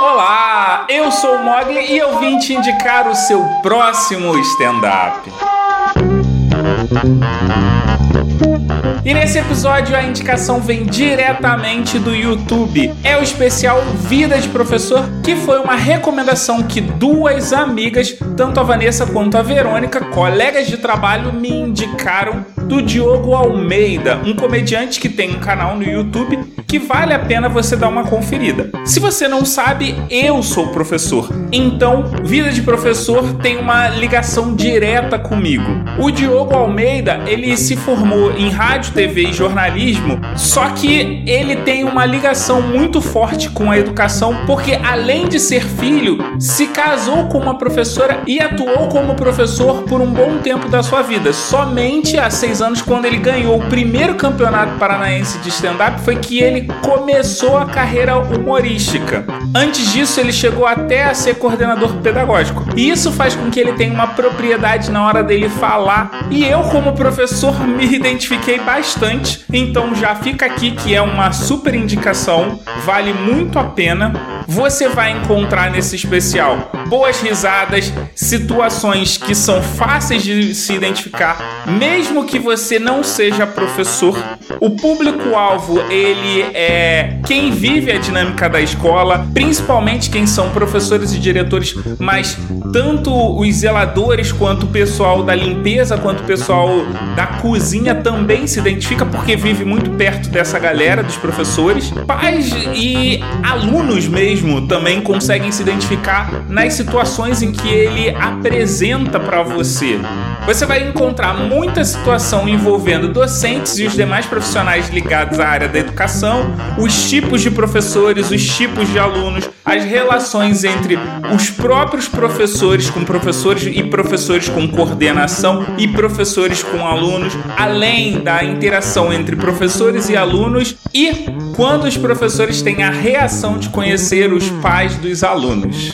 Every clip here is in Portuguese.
Olá, eu sou o Mogli e eu vim te indicar o seu próximo stand-up. E nesse episódio a indicação vem diretamente do YouTube. É o especial Vida de Professor, que foi uma recomendação que duas amigas, tanto a Vanessa quanto a Verônica, colegas de trabalho, me indicaram do Diogo Almeida, um comediante que tem um canal no YouTube que vale a pena você dar uma conferida. Se você não sabe, eu sou professor, então Vida de Professor tem uma ligação direta comigo. O Diogo Almeida, ele se formou em rádio, TV e jornalismo, só que ele tem uma ligação muito forte com a educação, porque além de ser filho, se casou com uma professora e atuou como professor por um bom tempo da sua vida. Somente há seis anos, quando ele ganhou o primeiro campeonato paranaense de stand-up, foi que ele começou a carreira humorística. Antes disso, ele chegou até a ser coordenador pedagógico. E isso faz com que ele tenha uma propriedade na hora dele falar. E eu, como professor, me identifiquei bastante. Então já fica aqui que é uma super indicação, vale muito a pena. Você vai encontrar nesse especial boas risadas, situações que são fáceis de se identificar, mesmo que você não seja professor. O público-alvo, ele é quem vive a dinâmica da escola, principalmente quem são professores e diretores, mas tanto os zeladores quanto o pessoal da limpeza, quanto o pessoal da cozinha também se identifica porque vive muito perto dessa galera dos professores. Pais e alunos mesmo também conseguem se identificar nas situações em que ele apresenta para você. Você vai encontrar muita situação envolvendo docentes e os demais profissionais ligados à área da educação, os tipos de professores, os tipos de alunos, as relações entre os próprios professores com professores e professores com coordenação e professores com alunos, além da interação entre professores e alunos e quando os professores têm a reação de conhecer os pais dos alunos.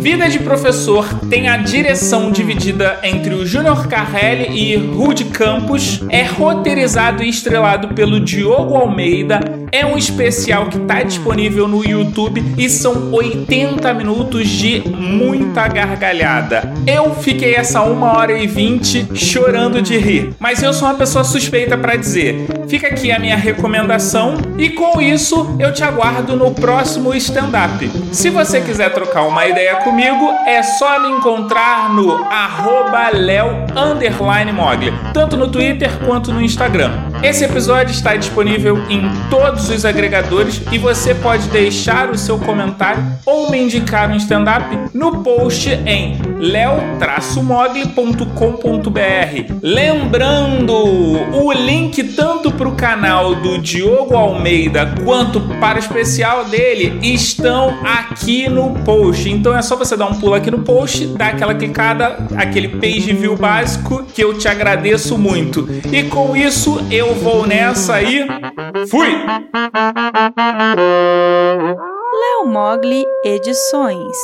Vida de Professor tem a direção dividida entre o Júnior Carrelli e Rude Campos, é roteirizado e estrelado pelo Diogo Almeida, é um especial que está disponível no YouTube e são 80 minutos de muita gargalhada. Eu fiquei essa 1 hora e 20 chorando de rir, mas eu sou uma pessoa suspeita para dizer. Fica aqui a minha recomendação e com isso eu te aguardo no próximo stand-up. Se você quiser trocar uma ideia comigo, é só me encontrar no arroba tanto no Twitter quanto no Instagram. Esse episódio está disponível em todos os agregadores e você pode deixar o seu comentário ou me indicar um stand-up no post em leo-mogli.com.br. Lembrando, o link tanto para o canal do Diogo Almeida quanto para o especial dele estão aqui no post. Então é só você dar um pulo aqui no post, dar aquela clicada, aquele page view básico que eu te agradeço muito. E com isso eu vou nessa e fui! Léo Mogli Edições